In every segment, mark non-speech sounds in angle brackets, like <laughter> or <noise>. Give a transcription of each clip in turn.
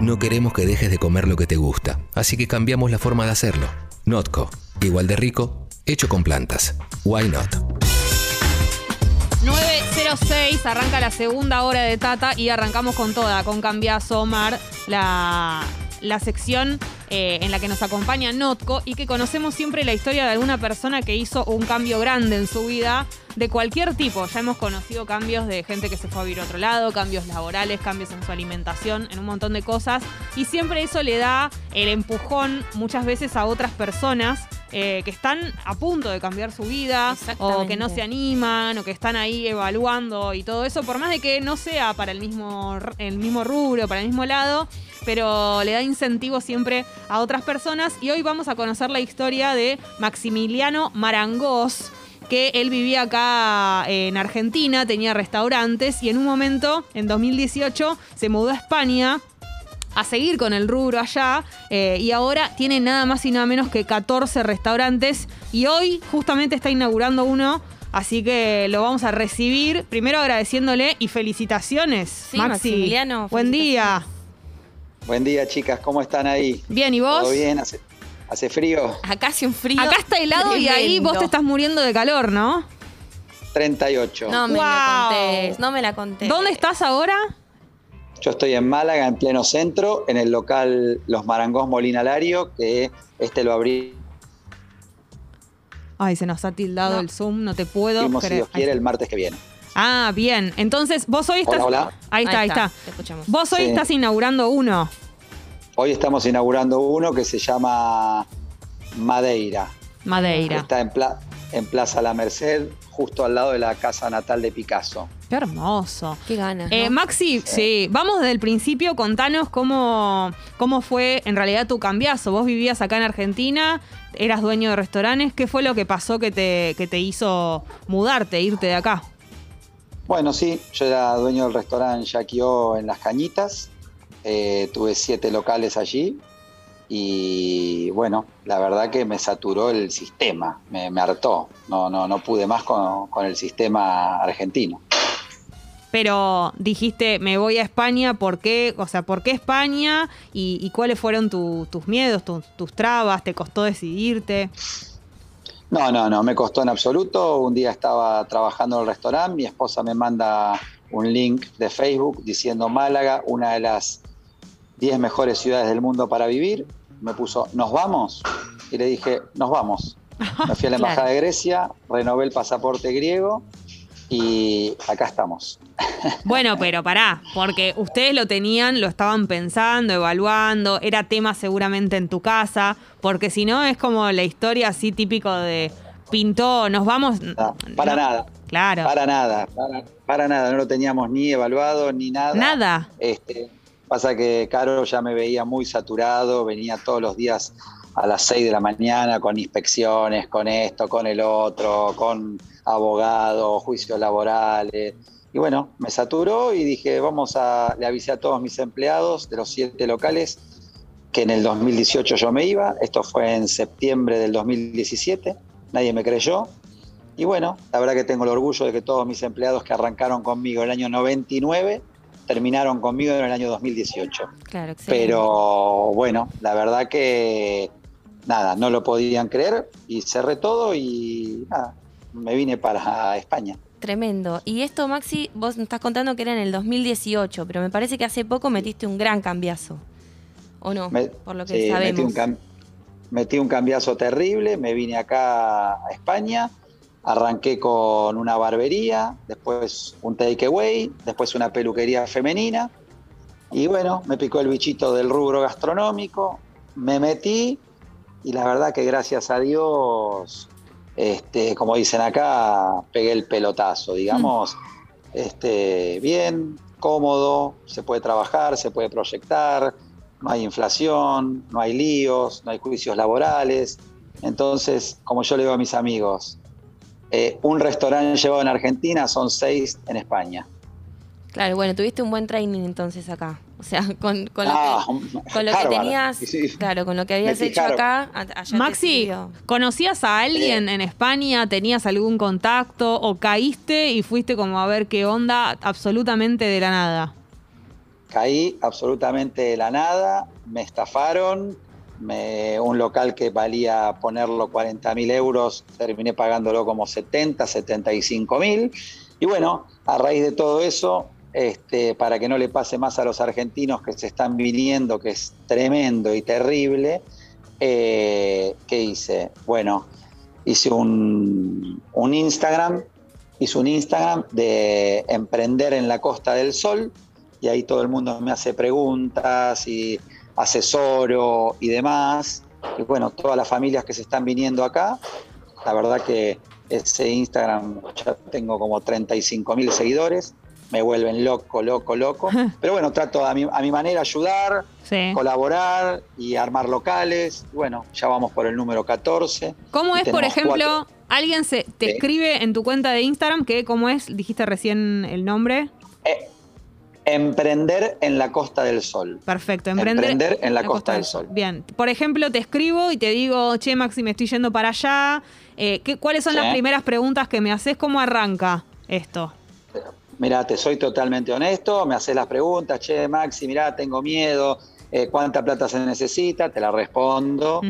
No queremos que dejes de comer lo que te gusta, así que cambiamos la forma de hacerlo. Notco, igual de rico, hecho con plantas. Why not? 906 arranca la segunda hora de Tata y arrancamos con toda, con Cambiazo Omar, la, la sección eh, en la que nos acompaña Notco y que conocemos siempre la historia de alguna persona que hizo un cambio grande en su vida de cualquier tipo. Ya hemos conocido cambios de gente que se fue a vivir a otro lado, cambios laborales, cambios en su alimentación, en un montón de cosas. Y siempre eso le da el empujón muchas veces a otras personas eh, que están a punto de cambiar su vida o que no se animan o que están ahí evaluando y todo eso, por más de que no sea para el mismo, el mismo rubro, para el mismo lado, pero le da incentivo siempre a otras personas. Y hoy vamos a conocer la historia de Maximiliano Marangos que él vivía acá en Argentina, tenía restaurantes y en un momento, en 2018, se mudó a España a seguir con el rubro allá eh, y ahora tiene nada más y nada menos que 14 restaurantes y hoy justamente está inaugurando uno. Así que lo vamos a recibir. Primero agradeciéndole y felicitaciones, Sí, Maxi. Maximiliano, Buen día. Buen día, chicas, ¿cómo están ahí? Bien, ¿y vos? ¿Todo bien? ¿Hace, hace frío? Acá hace un frío. Acá está helado y ahí vos te estás muriendo de calor, ¿no? 38. No me Wow. la contés, no me la contés. ¿Dónde estás ahora? Yo estoy en Málaga, en pleno centro, en el local Los Marangos Molina Lario, que este lo abrimos, Ay, se nos ha tildado No. el Zoom, no te puedo si creer. Dios quiere, el martes que viene. Ah, bien. Entonces, vos hoy estás. Hola, hola. Ahí está, ahí está. Te escuchamos. Vos hoy Sí. estás inaugurando uno. Hoy estamos inaugurando uno que se llama Madeira. Madeira. Está en, pla- en Plaza La Merced, justo al lado de la casa natal de Picasso. Qué hermoso. Qué ganas. Eh. Maxi, sí, vamos desde el principio, contanos cómo, cómo fue en realidad tu cambiazo. Vos vivías acá en Argentina, eras dueño de restaurantes, ¿qué fue lo que pasó que te, que te hizo mudarte, irte de acá? Bueno, sí, yo era dueño del restaurante Jackie O en Las Cañitas. Eh, tuve siete locales allí. Y bueno, la verdad que me saturó el sistema, me, me hartó. No, no, no pude más con, con el sistema argentino. Pero dijiste, me voy a España, ¿por qué? O sea, ¿por qué España? ¿Y, y cuáles fueron tu- tus miedos, tus, tus trabas? ¿Te costó decidirte? No, no, no, me costó en absoluto. Un día estaba trabajando en el restaurante, mi esposa me manda un link de Facebook diciendo Málaga, una de las 10 mejores ciudades del mundo para vivir. Me puso, ¿nos vamos? Y le dije, nos vamos. Me fui a la <laughs> Embajada Claro. de Grecia, renové el pasaporte griego y acá estamos. Bueno, <laughs> pero pará, porque ustedes lo tenían, lo estaban pensando, evaluando, era tema seguramente en tu casa, porque si no es como la historia así típico de pintó, nos vamos. No, para No, nada, Claro. para nada, para, para nada. No lo teníamos ni evaluado ni nada. Nada. Este, pasa que Caro ya me veía muy saturado, venía todos los días a las 6 de la mañana con inspecciones, con esto, con el otro, con abogados, juicios laborales. Y bueno, me saturó y dije, vamos a, le avisé a todos mis empleados de los siete locales que en el 2018 yo me iba, esto fue en septiembre del 2017, nadie me creyó. Y bueno, la verdad que tengo el orgullo de que todos mis empleados que arrancaron conmigo el año 99 terminaron conmigo en el año 2018. Claro. Pero bueno, la verdad que nada, no lo podían creer y cerré todo y nada, me vine para España. Tremendo. Y esto, Maxi, vos me estás contando que era en el 2018, pero me parece que hace poco metiste un gran cambiazo. ¿O no? Me- Por lo que sí, sabemos. Metí un, metí un cambiazo terrible, me vine acá a España, arranqué con una barbería, después un takeaway, después una peluquería femenina. Y bueno, me picó el bichito del rubro gastronómico, me metí y la verdad que gracias a Dios, este, como dicen acá, pegué el pelotazo, digamos, este, bien, cómodo, se puede trabajar, se puede proyectar, no hay inflación, no hay líos, no hay juicios laborales. Entonces, como yo le digo a mis amigos, eh, un restaurante llevado en Argentina son seis en España. Claro, bueno, tuviste un buen training entonces acá. O sea, <laughs> con, con lo, Ah, que, con lo que tenías, Sí, claro, con lo que habías Metí hecho Harvard. acá, allá Maxi. ¿conocías a alguien en España? ¿Tenías algún contacto? ¿O caíste y fuiste como a ver qué onda absolutamente de la nada? caí absolutamente de la nada, me estafaron, un local que valía ponerlo 40 mil euros, terminé pagándolo como 70, 75 mil. Y bueno, a raíz de todo eso, este, para que no le pase más a los argentinos que se están viniendo, que es tremendo y terrible, eh, ¿qué hice? Bueno, hice un, un Instagram, hice un Instagram de emprender en la Costa del Sol y ahí todo el mundo me hace preguntas y asesoro y demás. Y bueno, todas las familias que se están viniendo acá, la verdad que ese Instagram ya tengo como 35 mil seguidores, me vuelven loco, loco, loco. <laughs> Pero bueno, trato a mi, a mi manera ayudar, Sí. colaborar y armar locales. Bueno, ya vamos por el número 14. ¿Cómo es, por ejemplo, cuatro. alguien se, te escribe en tu cuenta de Instagram que, ¿cómo es? Dijiste recién el nombre. Eh, emprender en la Costa del Sol. Perfecto, emprender, Emprender en la Costa del Sol. Bien, por ejemplo, te escribo y te digo, che, Maxi, me estoy yendo para allá. Eh, ¿qué- ¿Cuáles son Sí. las primeras preguntas que me haces? ¿Cómo arranca esto? Mira, te soy totalmente honesto, me haces las preguntas, che, Maxi, mira, tengo miedo, eh, ¿cuánta plata se necesita? Te la respondo.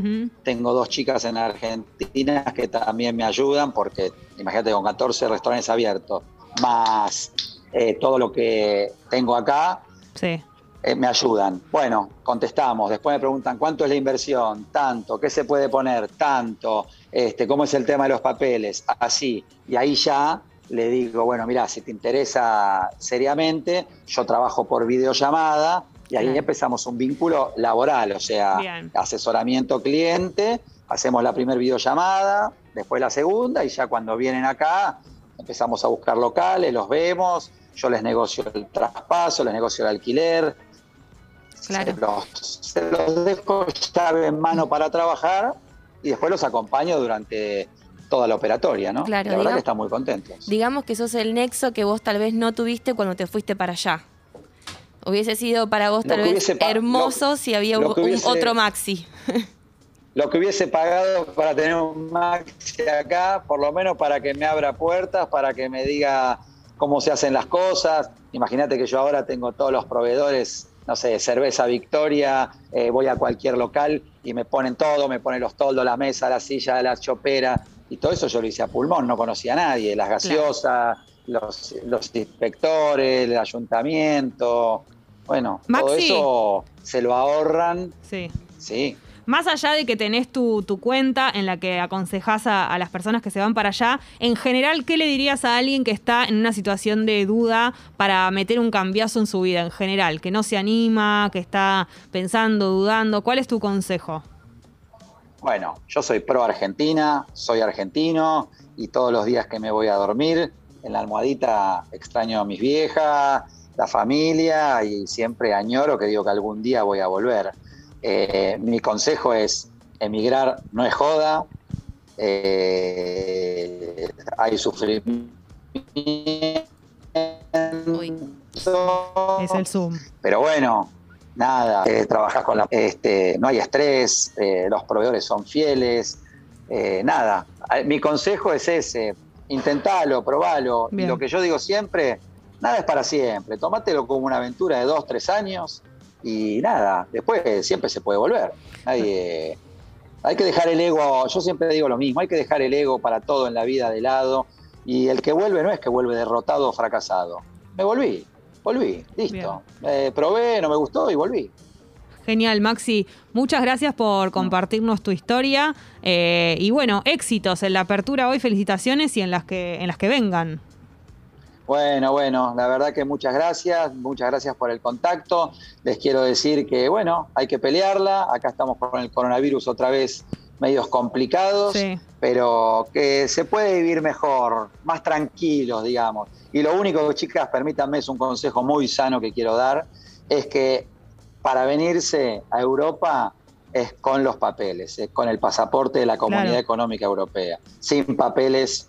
Tengo dos chicas en Argentina que también me ayudan porque, imagínate, con 14 restaurantes abiertos, más eh, todo lo que tengo acá, Sí. eh, me ayudan. Bueno, contestamos. Después me preguntan cuánto es la inversión, tanto, qué se puede poner, tanto, este, cómo es el tema de los papeles, así. Y ahí ya le digo, bueno, mira, si te interesa seriamente, yo trabajo por videollamada y ahí empezamos un vínculo laboral, o sea, Bien. asesoramiento cliente, hacemos la primera videollamada, después la segunda y ya cuando vienen acá empezamos a buscar locales, los vemos, yo les negocio el traspaso, les negocio el alquiler, Claro. se, los, se los dejo llave en mano para trabajar y después los acompaño durante toda la operatoria, ¿no? Claro, la verdad digamos- que están muy contentos. Digamos que sos el nexo que vos tal vez no tuviste cuando te fuiste para allá. Hubiese sido para vos tal vez hubiese hermoso lo- si había un, hubiese- otro Maxi. <laughs> Lo que hubiese pagado para tener un Maxi acá, por lo menos para que me abra puertas, para que me diga cómo se hacen las cosas. Imagínate que yo ahora tengo todos los proveedores, no sé, cerveza Victoria, eh, voy a cualquier local y me ponen todo, me ponen los toldos, la mesa, la silla, la chopera, y todo eso yo lo hice a pulmón, no conocía a nadie, las gaseosas, los, los inspectores, el ayuntamiento, bueno, todo eso se lo ahorran, Sí. sí. Más allá de que tenés tu, cuenta en la que aconsejás a, a las personas que se van para allá, en general, ¿qué le dirías a alguien que está en una situación de duda para meter un cambiazo en su vida en general? Que no se anima, que está pensando, dudando. ¿Cuál es tu consejo? Bueno, yo soy pro Argentina, soy argentino y todos los días que me voy a dormir en la almohadita extraño a mis viejas, la familia y siempre añoro que digo que algún día voy a volver. Eh, mi consejo es emigrar no es joda, eh, hay sufrimiento. Uy. Es el Zoom. Pero bueno, nada, eh, trabajás con la. Este, no hay estrés, eh, los proveedores son fieles, nada. Mi consejo es ese: intentalo, probalo. Bien. Y lo que yo digo siempre: nada es para siempre. Tómatelo como una aventura de dos, tres años y nada, después siempre se puede volver. Nadie- <laughs> hay que dejar el ego, yo siempre digo lo mismo: hay que dejar el ego para todo en la vida de lado. Y el que vuelve no es que vuelve derrotado o fracasado. Me volví, volví, listo. Eh, probé, no me gustó y volví. Genial, Maxi. Muchas gracias por compartirnos tu historia. Eh, y bueno, éxitos en la apertura hoy, felicitaciones y en las que, en las que vengan. Bueno, bueno, la verdad que muchas gracias, muchas gracias por el contacto. Les quiero decir que, bueno, hay que pelearla. Acá estamos con el coronavirus otra vez medios complicados, Sí. pero que se puede vivir mejor, más tranquilos, digamos. Y lo único, chicas, permítanme, es un consejo muy sano que quiero dar, es que para venirse a Europa es con los papeles, es con el pasaporte de la Comunidad Claro. Económica Europea. Sin papeles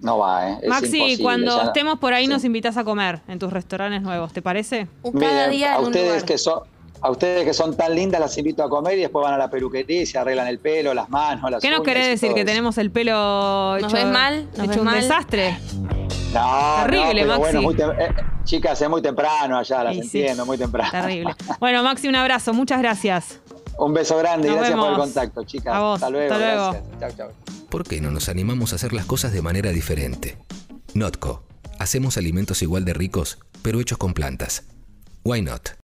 no va, ¿eh? Es Maxi, cuando ya- estemos por ahí Sí. nos invitas a comer en tus restaurantes nuevos, ¿te parece? Un cada Miren, día a en un ustedes lugar. que son a ustedes que son tan lindas las invito a comer y después van a la peluquería y se arreglan el pelo, las manos, las ¿Qué nos querés decir? ¿Que eso. tenemos el pelo ¿Nos hecho, ves mal? ¿Nos hecho ves un mal? desastre? No, Terrible, no, Maxi. bueno, muy tem- eh, Chicas, es muy temprano allá, las sí. entiendo, muy temprano. Terrible. Bueno, Maxi, un abrazo. Muchas gracias. Un beso grande y Nos gracias por el contacto, chicas. A vos, Hasta luego. hasta luego. Gracias. Chau, chau. ¿Por qué no nos animamos a hacer las cosas de manera diferente? Notco. Hacemos alimentos igual de ricos, pero hechos con plantas. Why not?